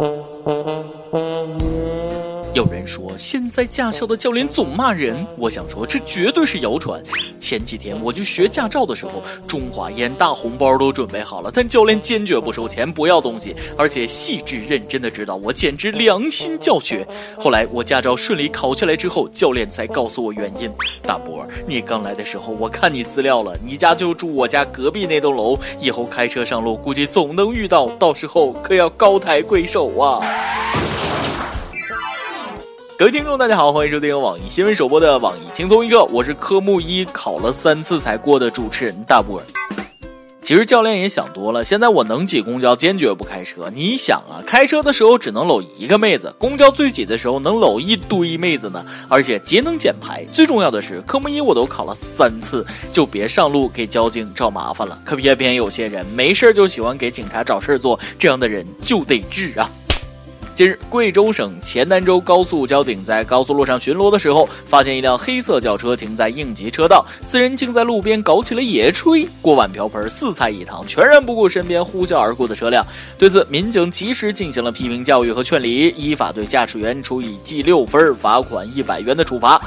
Mm-hmm. 有人说现在驾校的教练总骂人，我想说这绝对是谣传。前几天我去学驾照的时候，中华烟大红包都准备好了，但教练坚决不收钱，不要东西，而且细致认真的指导我，简直良心教学。后来我驾照顺利考下来之后，教练才告诉我原因。大伯，你刚来的时候我看你资料了，你家就住我家隔壁那栋楼，以后开车上路估计总能遇到，到时候可要高抬贵手啊。各位听众，大家好，欢迎收听网易新闻首播的网易轻松一刻，我是科目一考了三次才过的主持人大波。其实教练也想多了，现在我能挤公交，坚决不开车。你想啊，开车的时候只能搂一个妹子，公交最挤的时候能搂一堆妹子呢，而且节能减排。最重要的是，科目一我都考了三次，就别上路给交警找麻烦了。可偏偏有些人没事就喜欢给警察找事做，这样的人就得治啊。近日，贵州省黔南州高速交警在高速路上巡逻的时候，发现一辆黑色轿车停在应急车道，四人竟在路边搞起了野炊，锅碗瓢盆四菜一汤，全然不顾身边呼啸而过的车辆。对此，民警及时进行了批评教育和劝离，依法对驾驶员处以记六分、罚款一百元的处罚。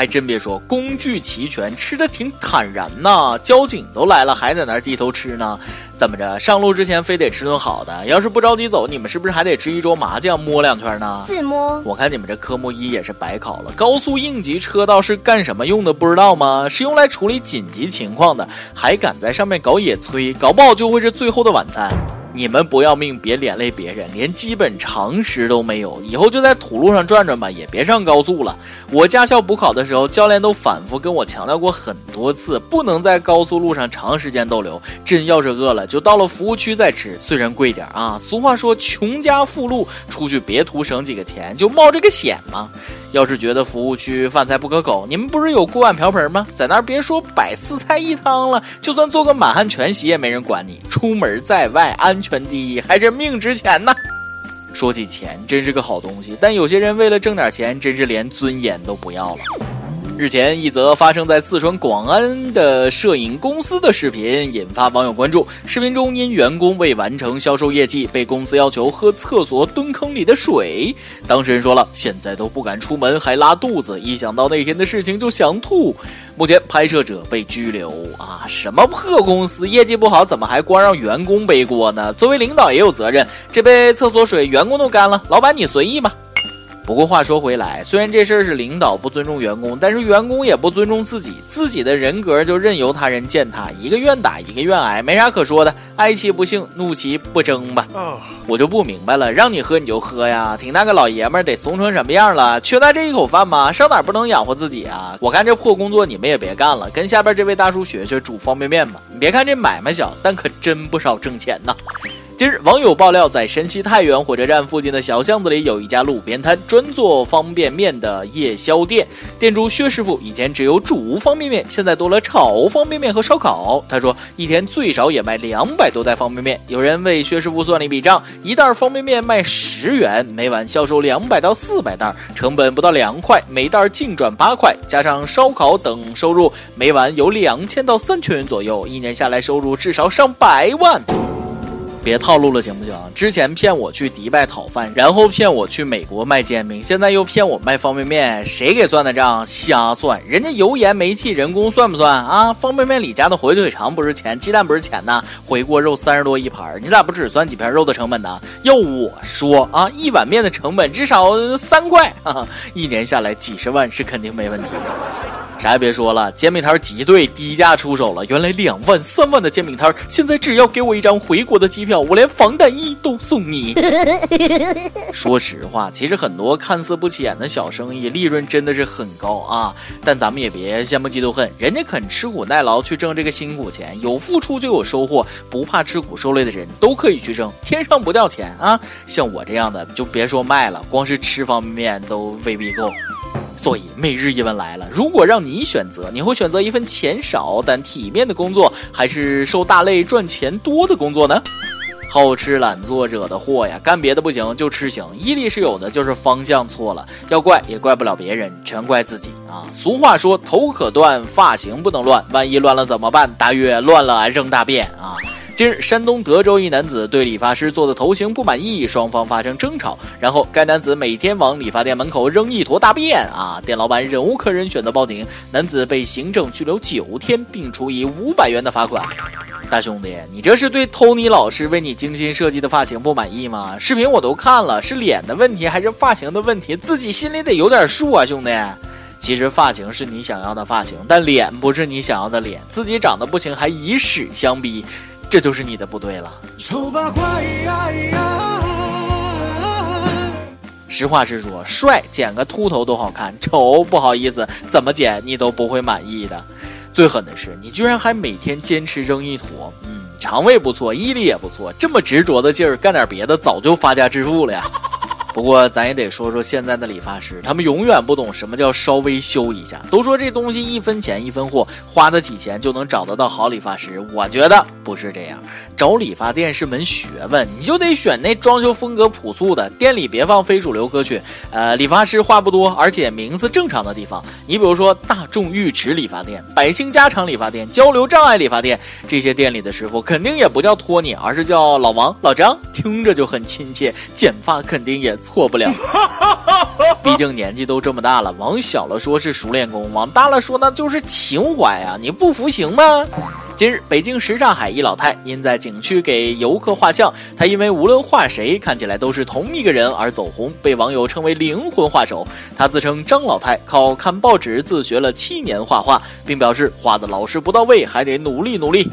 还真别说，工具齐全，吃的挺坦然呐。交警都来了，还在那儿低头吃呢？怎么着？上路之前非得吃顿好的？要是不着急走，你们是不是还得吃一桌麻将，摸两圈呢？自摸。我看你们这科目一也是白考了。高速应急车道是干什么用的？不知道吗？是用来处理紧急情况的。还敢在上面搞野炊，搞不好就会是最后的晚餐。你们不要命，别连累别人，连基本常识都没有，以后就在土路上转转吧，也别上高速了。我驾校补考的时候，教练都反复跟我强调过很多次，不能在高速路上长时间逗留。真要是饿了，就到了服务区再吃，虽然贵点啊。俗话说，穷家富路，出去别图省几个钱，就冒这个险嘛。要是觉得服务区饭菜不可口，你们不是有锅碗瓢盆吗？在那儿别说摆四菜一汤了，就算做个满汉全席也没人管你。出门在外，安全第一，还是命值钱呢。说起钱，真是个好东西，但有些人为了挣点钱，真是连尊严都不要了。日前，一则发生在四川广安的摄影公司的视频引发网友关注。视频中，因员工未完成销售业绩，被公司要求喝厕所蹲坑里的水。当事人说了，现在都不敢出门，还拉肚子，一想到那天的事情就想吐。目前，拍摄者被拘留。啊，什么破公司，业绩不好，怎么还光让员工背锅呢？作为领导也有责任。这杯厕所水员工都干了，老板你随意吧。不过话说回来，虽然这事儿是领导不尊重员工，但是员工也不尊重自己，自己的人格就任由他人践踏，一个愿打一个愿挨，没啥可说的，哀其不幸，怒其不争吧。我就不明白了，让你喝你就喝呀，挺大个老爷们儿得怂成什么样了？缺他这一口饭吗？上哪不能养活自己啊？我看这破工作你们也别干了，跟下边这位大叔学学煮方便面吧。你别看这买卖小，但可真不少挣钱呐。近日，网友爆料，在山西太原火车站附近的小巷子里，有一家路边摊，专做方便面的夜宵店。店主薛师傅以前只有煮方便面，现在多了炒方便面和烧烤。他说，一天最少也卖两百多袋方便面。有人为薛师傅算了一笔账，一袋方便面卖十元，每晚销售两百到四百袋，成本不到两块，每袋净赚八块，加上烧烤等收入，每晚有两千到三千元左右，一年下来收入至少上百万。别套路了，行不行？之前骗我去迪拜讨饭，然后骗我去美国卖煎饼，现在又骗我卖方便面，谁给算的账？瞎算！人家油盐煤气人工算不算啊？方便面里加的火腿肠不是钱，鸡蛋不是钱呐？回锅肉三十多一盘，你咋不只算几片肉的成本呢？要我说啊，一碗面的成本至少三块啊，一年下来几十万是肯定没问题的。啥也别说了，煎饼摊挤兑低价出手了。原来两万、三万的煎饼摊，现在只要给我一张回国的机票，我连防弹衣都送你。说实话，其实很多看似不起眼的小生意，利润真的是很高啊。但咱们也别羡慕嫉妒恨，人家肯吃苦耐劳去挣这个辛苦钱，有付出就有收获，不怕吃苦受累的人都可以去挣，天上不掉钱啊。像我这样的，就别说卖了，光是吃方便面都未必够。所以每日一问来了：如果让你选择，你会选择一份钱少但体面的工作，还是受大累赚钱多的工作呢？好吃懒做惹的祸呀！干别的不行，就吃行。毅力是有的，就是方向错了。要怪也怪不了别人，全怪自己啊！俗话说：头可断，发型不能乱。万一乱了怎么办？大约乱了，扔大便啊！近日，山东德州一男子对理发师做的头型不满意，双方发生争吵，然后该男子每天往理发店门口扔一坨大便啊！店老板忍无可忍，选择报警，男子被行政拘留九天，并处以五百元的罚款。大兄弟，你这是对托尼老师为你精心设计的发型不满意吗？视频我都看了，是脸的问题还是发型的问题？自己心里得有点数啊，兄弟。其实发型是你想要的发型，但脸不是你想要的脸。自己长得不行还以屎相逼，这就是你的不对了。丑八怪实话实说，帅剪个秃头都好看，丑不好意思，怎么剪你都不会满意的。最狠的是，你居然还每天坚持扔一坨，嗯，肠胃不错，毅力也不错，这么执着的劲儿，干点别的早就发家致富了呀。不过咱也得说说现在的理发师，他们永远不懂什么叫稍微修一下。都说这东西一分钱一分货，花得起钱就能找得到好理发师。我觉得不是这样，找理发店是门学问，你就得选那装修风格朴素的，店里别放非主流歌曲。呃，理发师话不多，而且名字正常的地方。你比如说大众浴池理发店、百姓家常理发店、交流障碍理发店，这些店里的师傅肯定也不叫托尼，而是叫老王、老张，听着就很亲切，剪发肯定也。错不了，毕竟年纪都这么大了。往小了说是熟练工，往大了说那就是情怀啊！你不服行吗？近日，北京什刹海一老太因在景区给游客画像，她因为无论画谁看起来都是同一个人而走红，被网友称为灵魂画手。她自称张老太靠看报纸自学了七年画画，并表示画的老是不到位，还得努力努力。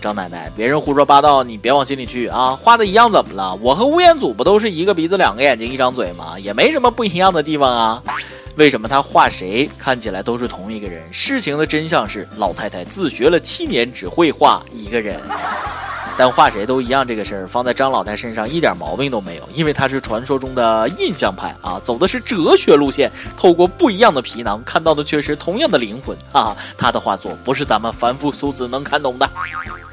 张奶奶，别人胡说八道，你别往心里去啊！画的一样怎么了？我和吴彦祖不都是一个鼻子两个眼睛一张嘴吗？也没什么不一样的地方啊。为什么他画谁看起来都是同一个人？事情的真相是，老太太自学了七年，只会画一个人。但画谁都一样这个事儿，放在张老太身上一点毛病都没有，因为她是传说中的印象派啊，走的是哲学路线，透过不一样的皮囊看到的却是同样的灵魂啊。她的画作不是咱们凡夫俗子能看懂的。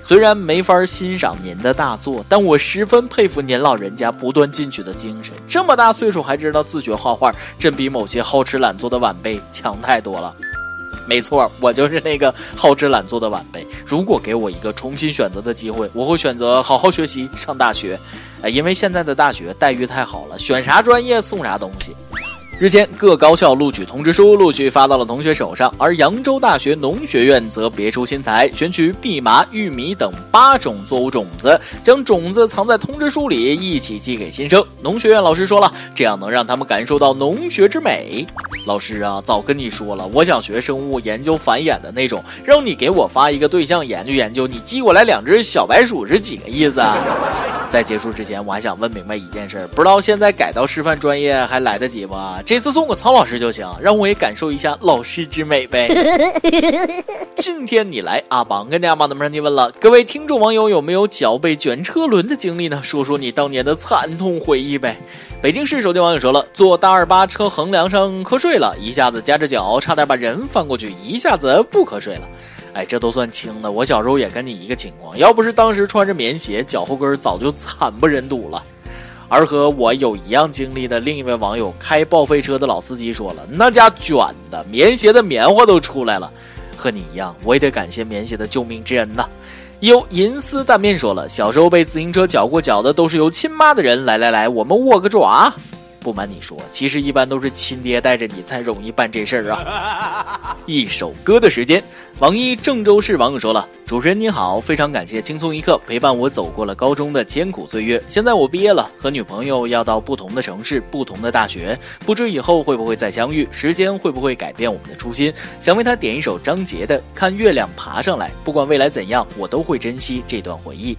虽然没法欣赏您的大作，但我十分佩服您老人家不断进取的精神。这么大岁数还知道自学画画，真比某些好吃懒做的晚辈强太多了。没错，我就是那个好吃懒做的晚辈。如果给我一个重新选择的机会，我会选择好好学习，上大学。哎，因为现在的大学待遇太好了，选啥专业送啥东西。日前，各高校录取通知书陆续发到了同学手上，而扬州大学农学院则别出心裁，选取蓖麻、玉米等八种作物种子，将种子藏在通知书里，一起寄给新生。农学院老师说了，这样能让他们感受到农学之美。老师啊，早跟你说了，我想学生物研究繁衍的那种，让你给我发一个对象研究研究，你寄过来两只小白鼠是几个意思啊？在结束之前，我还想问明白一件事，不知道现在改到师范专业还来得及不？这次送个曹老师就行，让我也感受一下老师之美呗。今天你来阿邦跟大家帮咱们上提问了，各位听众网友有没有脚被卷车轮的经历呢？说说你当年的惨痛回忆呗。北京市手机网友说了，坐大二八车横梁上瞌睡了，一下子夹着脚，差点把人翻过去，一下子不瞌睡了。哎，这都算轻的。我小时候也跟你一个情况，要不是当时穿着棉鞋，脚后跟早就惨不忍睹了。而和我有一样经历的另一位网友，开报废车的老司机说了，那家卷的棉鞋的棉花都出来了。和你一样，我也得感谢棉鞋的救命之恩呐。有银丝蛋面说了，小时候被自行车搅过脚的都是有亲妈的人。来来来，我们握个爪。不瞒你说，其实一般都是亲爹带着你才容易办这事儿啊。一首歌的时间，网易郑州市网友说了：“主持人你好，非常感谢轻松一刻陪伴我走过了高中的艰苦岁月。现在我毕业了，和女朋友要到不同的城市、不同的大学，不知以后会不会再相遇，时间会不会改变我们的初心？想为他点一首张杰的《看月亮爬上来》，不管未来怎样，我都会珍惜这段回忆。”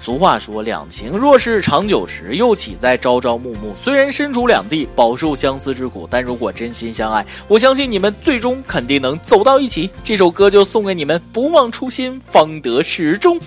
俗话说，两情若是长久时，又岂在朝朝暮暮？虽然身处两地，饱受相思之苦，但如果真心相爱，我相信你们最终肯定能走到一起。这首歌就送给你们，不忘初心，方得始终。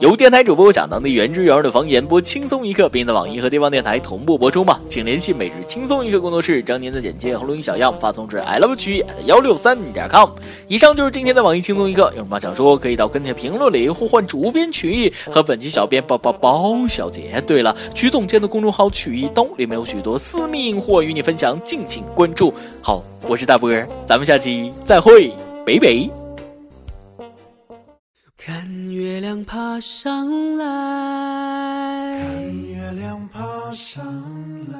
由电台主播讲当地原汁原味的方言播轻松一刻，并在网易和地方电台同步播出吗？请联系每日轻松一刻工作室，将您的简介和录音小样发送至 i love 曲艺幺六三点 com。以上就是今天的网易轻松一刻，有什么想说可以到跟帖评论里呼唤主编曲艺和本期小编包包包小姐。对了，曲总监的公众号曲艺刀里面有许多私密硬货与你分享，敬请关注。好，我是大波儿，咱们下期再会，拜拜。看月。亮爬上来，看月亮爬上来，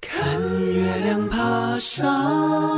看月亮爬上。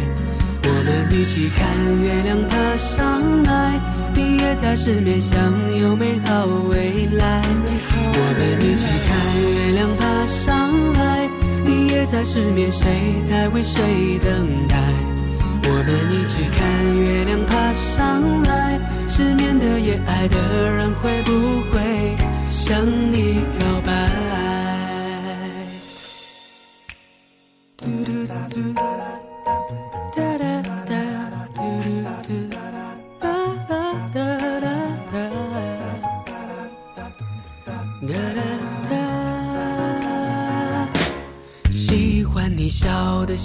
我们一起看月亮爬上来，你也在失眠想有美好未来。我们一起看月亮爬上来，你也在失眠，谁在为谁等待？我们一起看月亮爬上来，失眠的夜，爱的人会不会？向你告白。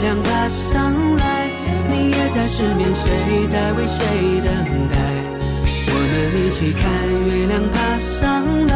月亮爬上来。你也在失眠，谁在为谁等待？我们一起看月亮爬上来。